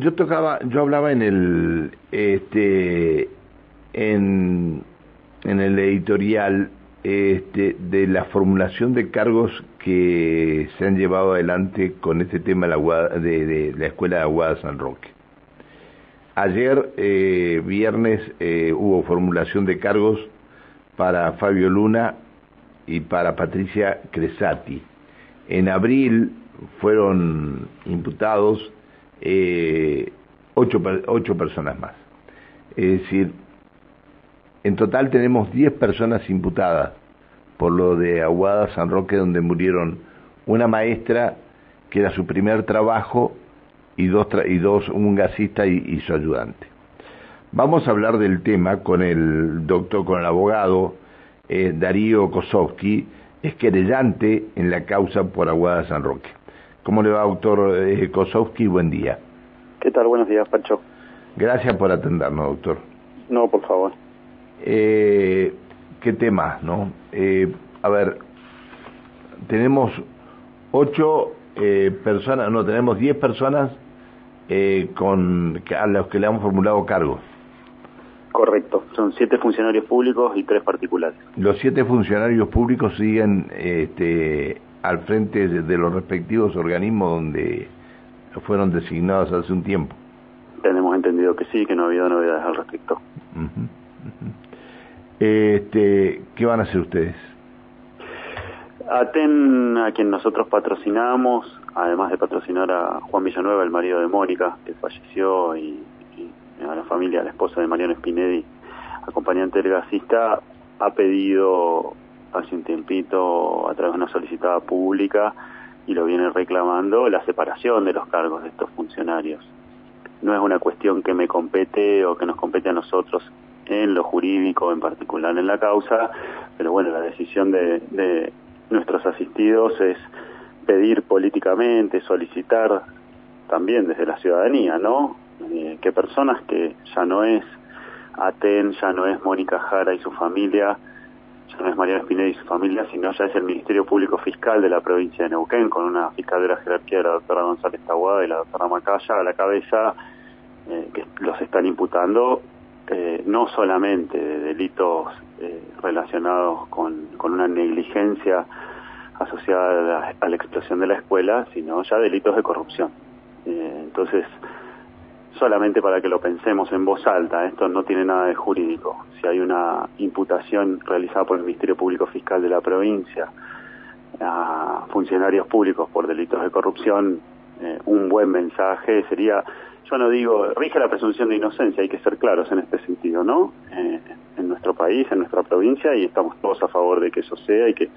yo tocaba, yo hablaba en el, este, en, en el editorial este, de la formulación de cargos que se han llevado adelante con este tema de la, de, la Escuela de Aguada San Roque. Ayer, eh, viernes, eh, hubo formulación de cargos para Fabio Luna y para Patricia Cresati. En abril fueron imputados eh, ocho, personas más. Es decir, en total tenemos 10 personas imputadas por lo de Aguada San Roque, donde murieron una maestra que era su primer trabajo y dos, un gasista y, su ayudante. Vamos a hablar del tema con el doctor, con el abogado eh, Darío Kosowski, es querellante en la causa por Aguada San Roque. ¿Cómo le va, doctor eh, Kosowski? Buen día. ¿Qué tal? Buenos días, Pancho. Gracias por atendernos, doctor. No, por favor. Eh, ¿Qué tema, no? Eh, a ver, tenemos ocho personas, no, tenemos diez personas con a los que le hemos formulado cargos. Correcto, son siete funcionarios públicos y tres particulares. Los siete funcionarios públicos siguen este, al frente de, los respectivos organismos donde fueron designados hace un tiempo. Tenemos entendido que sí, que no ha habido novedades al respecto. Este, ¿Qué van a hacer ustedes? Aten, a quien nosotros patrocinamos, además de patrocinar a Juan Villanueva, el marido de Mónica, que falleció, y, a la familia, a la esposa de Mariano Spinelli, acompañante del gasista, ha pedido hace un tiempito, a través de una solicitada pública, y lo viene reclamando, la separación de los cargos de estos funcionarios. No es una cuestión que me compete o que nos compete a nosotros en lo jurídico, en particular en la causa, pero bueno, la decisión de, nuestros asistidos es pedir políticamente, solicitar también desde la ciudadanía, ¿no? Eh, que personas que ya no es Aten, ya no es Mónica Jara y su familia, ya no es Mariana Espineda y su familia, sino ya es el Ministerio Público Fiscal de la provincia de Neuquén, con una fiscal de la jerarquía de la doctora González Taguada y la doctora Macaya a la cabeza, eh, que los están imputando eh, no solamente de delitos eh, relacionados con, una negligencia asociada a la, explosión de la escuela, sino ya delitos de corrupción. Eh, entonces, solamente para que lo pensemos en voz alta, esto no tiene nada de jurídico. Si hay una imputación realizada por el Ministerio Público Fiscal de la provincia a funcionarios públicos por delitos de corrupción, un buen mensaje sería yo no digo, rige la presunción de inocencia, hay que ser claros en este sentido, ¿no? Eh, en nuestro país, en nuestra provincia, y estamos todos a favor de que eso sea y que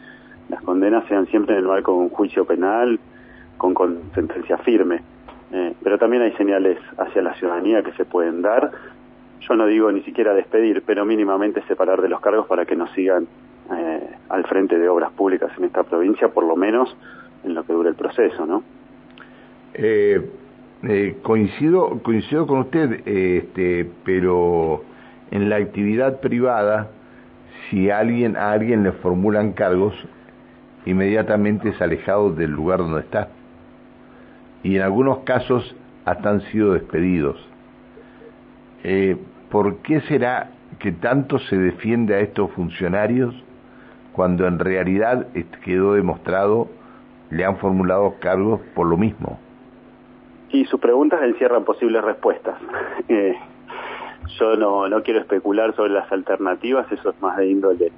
las condenas sean siempre en el marco de un juicio penal con, con sentencia firme. Eh, pero también hay señales hacia la ciudadanía que se pueden dar. Yo no digo ni siquiera despedir, pero mínimamente separar de los cargos para que nos sigan eh, al frente de obras públicas en esta provincia, por lo menos en lo que dure el proceso, ¿no? Eh, eh, coincido, coincido con usted, este, pero en la actividad privada, si alguien, a alguien le formulan cargos, inmediatamente es alejado del lugar donde está. Y en algunos casos hasta han sido despedidos. Eh, ¿Por qué será que tanto se defiende a estos funcionarios cuando en realidad quedó demostrado le han formulado cargos por lo mismo? Y sus preguntas encierran posibles respuestas. Eh, yo no, no quiero especular sobre las alternativas, eso es más de índole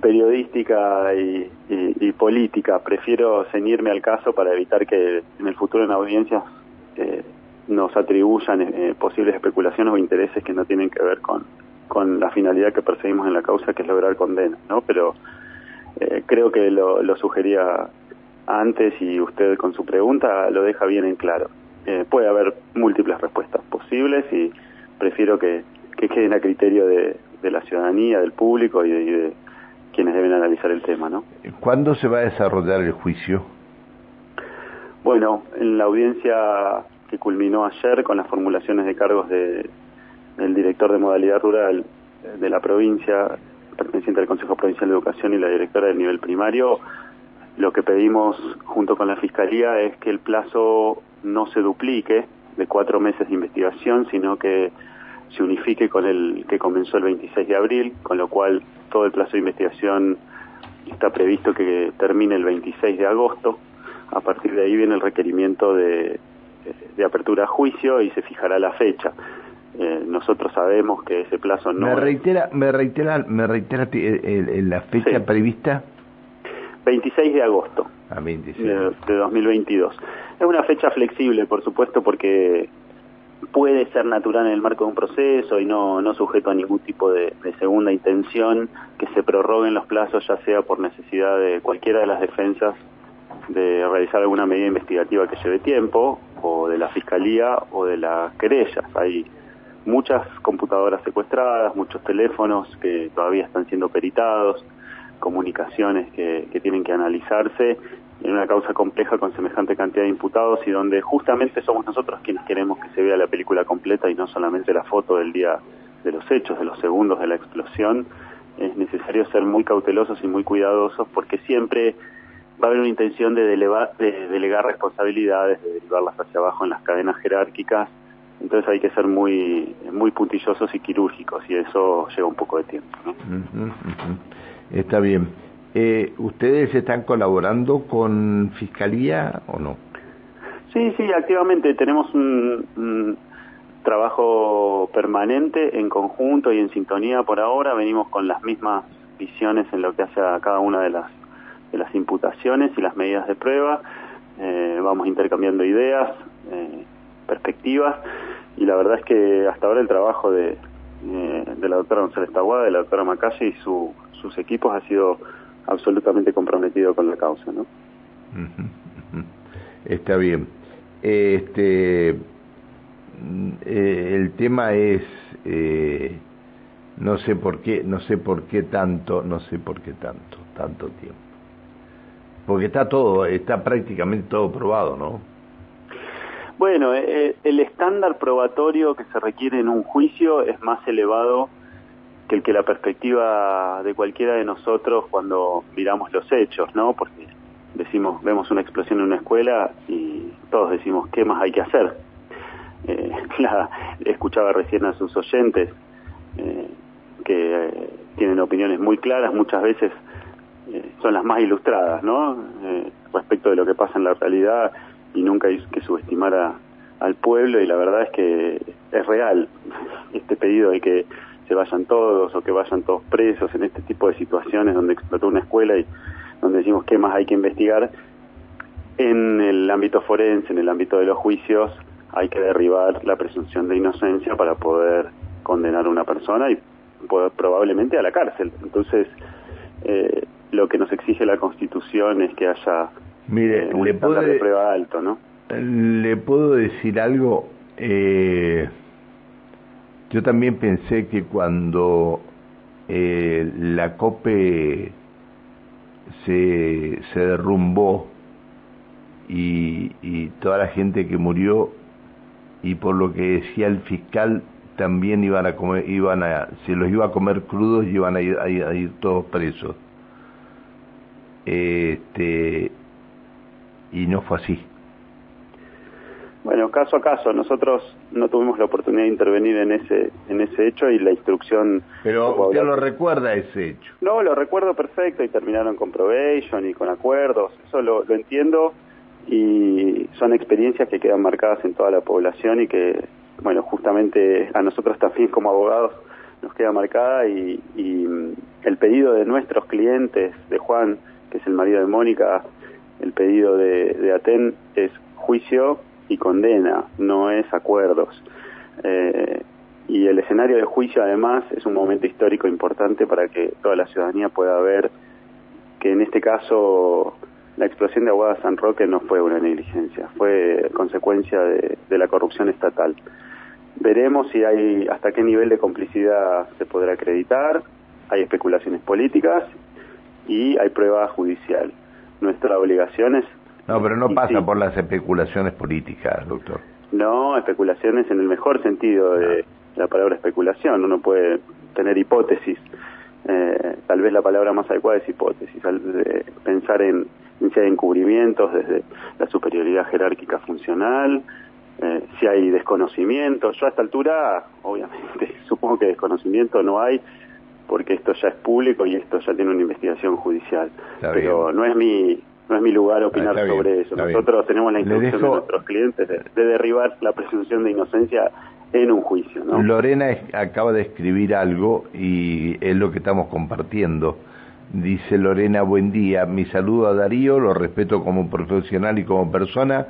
periodística y, política. Prefiero ceñirme al caso para evitar que en el futuro en audiencias eh, nos atribuyan eh, posibles especulaciones o intereses que no tienen que ver con, con la finalidad que perseguimos en la causa, que es lograr condena, ¿no? Pero creo que lo, lo sugería antes y usted con su pregunta lo deja bien en claro. Eh, puede haber múltiples respuestas posibles y prefiero que, queden a criterio de, la ciudadanía, del público y de, quienes deben analizar el tema. ¿no? ¿Cuándo se va a desarrollar el juicio? Bueno, en la audiencia que culminó ayer con las formulaciones de cargos de, del director de modalidad rural de la provincia, perteneciente al Consejo Provincial de Educación y la directora del nivel primario, lo que pedimos junto con la Fiscalía es que el plazo no se duplique, de cuatro meses de investigación, sino que se unifique con el que comenzó el 26 de abril, con lo cual todo el plazo de investigación está previsto que termine el 26 de agosto. A partir de ahí viene el requerimiento de, de apertura a juicio y se fijará la fecha. Eh, nosotros sabemos que ese plazo no. Me reitera, me reitera, me reitera la fecha prevista. 26 de agosto. Ah, 26. De, de 2022. Es una fecha flexible, por supuesto, porque puede ser natural en el marco de un proceso y no, no sujeto a ningún tipo de, segunda intención que se prorroguen los plazos, ya sea por necesidad de cualquiera de las defensas de realizar alguna medida investigativa que lleve tiempo, o de la fiscalía o de las querellas. Hay muchas computadoras secuestradas, muchos teléfonos que todavía están siendo peritados, comunicaciones que, que tienen que analizarse en una causa compleja con semejante cantidad de imputados y donde justamente somos nosotros quienes queremos que se vea la película completa y no solamente la foto del día de los hechos, de los segundos de la explosión, es necesario ser muy cautelosos y muy cuidadosos porque siempre va a haber una intención de, delegar responsabilidades, de derivarlas hacia abajo en las cadenas jerárquicas, entonces hay que ser muy muy puntillosos y quirúrgicos y eso lleva un poco de tiempo. ¿no? Está bien. Eh, ¿Ustedes están colaborando con Fiscalía o no? Sí, sí, activamente. Tenemos un, trabajo permanente en conjunto y en sintonía por ahora. Venimos con las mismas visiones en lo que hace a cada una de las, de las imputaciones y las medidas de prueba. Eh, vamos intercambiando ideas, eh, perspectivas y la verdad es que hasta ahora el trabajo de, eh, de la doctora González Taguada, de la doctora Macalle y su, sus equipos ha sido absolutamente comprometido con la causa, ¿no? Está bien. Este, eh, el tema es, eh, no sé por qué, no sé por qué tanto, no sé por qué tanto, tanto tiempo. Porque está todo, está prácticamente todo probado, ¿no? Bueno, eh, el estándar probatorio que se requiere en un juicio es más elevado que que la perspectiva de cualquiera de nosotros cuando miramos los hechos, ¿no? Porque decimos, vemos una explosión en una escuela y todos decimos, ¿qué más hay que hacer? Eh, escuchaba recién a sus oyentes eh, que eh, tienen opiniones muy claras, muchas veces son las más ilustradas, ¿no? Respecto de lo que pasa en la realidad y nunca hay que subestimar a, al pueblo y la verdad es que es real este pedido de que se vayan todos o que vayan todos presos en este tipo de situaciones donde explotó una escuela y donde decimos qué más hay que investigar en el ámbito forense, en el ámbito de los juicios hay que derribar la presunción de inocencia para poder condenar a una persona y poder, probablemente a la cárcel entonces eh, lo que nos exige la constitución es que haya Mire, eh, un le puede, de prueba alto, ¿no? Le puedo decir algo. Eh, yo también pensé que cuando eh, la COPE se, derrumbó y, toda la gente que murió y por lo que decía el fiscal también iban a comer, iban a, se los iba a comer crudos y iban a ir, a ir, a ir todos presos. Este, y no fue así. Bueno, caso a caso, nosotros no tuvimos la oportunidad de intervenir en ese en ese hecho y la instrucción... Pero usted lo recuerda ese hecho. No, lo recuerdo perfecto y terminaron con probation y con acuerdos, eso lo, lo entiendo y son experiencias que quedan marcadas en toda la población y que, bueno, justamente a nosotros también como abogados nos queda marcada y, y el pedido de nuestros clientes, de Juan, que es el marido de Mónica, el pedido de, de Aten es juicio y condena, no es acuerdos. Eh, y el escenario de juicio además es un momento histórico importante para que toda la ciudadanía pueda ver que en este caso la explosión de Aguada San Roque no fue una negligencia, fue consecuencia de, la corrupción estatal. Veremos si hay hasta qué nivel de complicidad se podrá acreditar, hay especulaciones políticas y hay prueba judicial. Nuestra obligación es no, pero no pasa sí. por las especulaciones políticas, doctor. No, especulaciones en el mejor sentido de la palabra especulación. Uno puede tener hipótesis. Eh, tal vez la palabra más adecuada es hipótesis. Al, pensar en, en si hay encubrimientos desde la superioridad jerárquica funcional, eh, si hay desconocimiento. Yo a esta altura, obviamente, supongo que desconocimiento no hay, porque esto ya es público y esto ya tiene una investigación judicial. Pero no es mi no es mi lugar opinar sobre eso. Nosotros tenemos la intención de nuestros clientes de, derribar la presunción de inocencia en un juicio. ¿no? Lorena acaba de escribir algo y es lo que estamos compartiendo. Dice Lorena, buen día, mi saludo a Darío, lo respeto como profesional y como persona,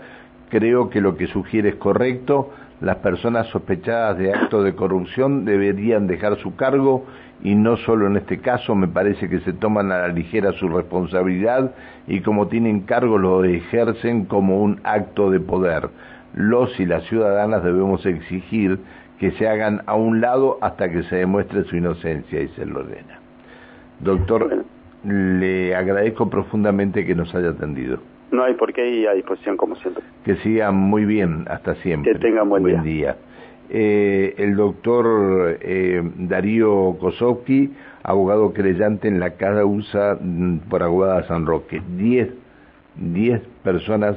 creo que lo que sugiere es correcto, las personas sospechadas de actos de corrupción deberían dejar su cargo y no solo en este caso, me parece que se toman a la ligera su responsabilidad y como tienen cargo lo ejercen como un acto de poder. Los y las ciudadanas debemos exigir que se hagan a un lado hasta que se demuestre su inocencia, dice Lorena. Doctor, le agradezco profundamente que nos haya atendido. No hay por qué ir a disposición como siempre. Que siga muy bien, hasta siempre. Que tengan buen, buen día. Eh, el doctor eh, Darío Kosowski, abogado creyente en la causa mm, por Aguada San Roque. Diez, diez personas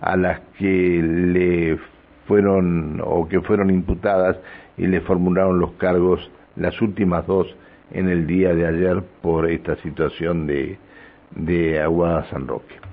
a las que le fueron o que fueron imputadas y le formularon los cargos, las últimas dos en el día de ayer por esta situación de, de Aguada San Roque.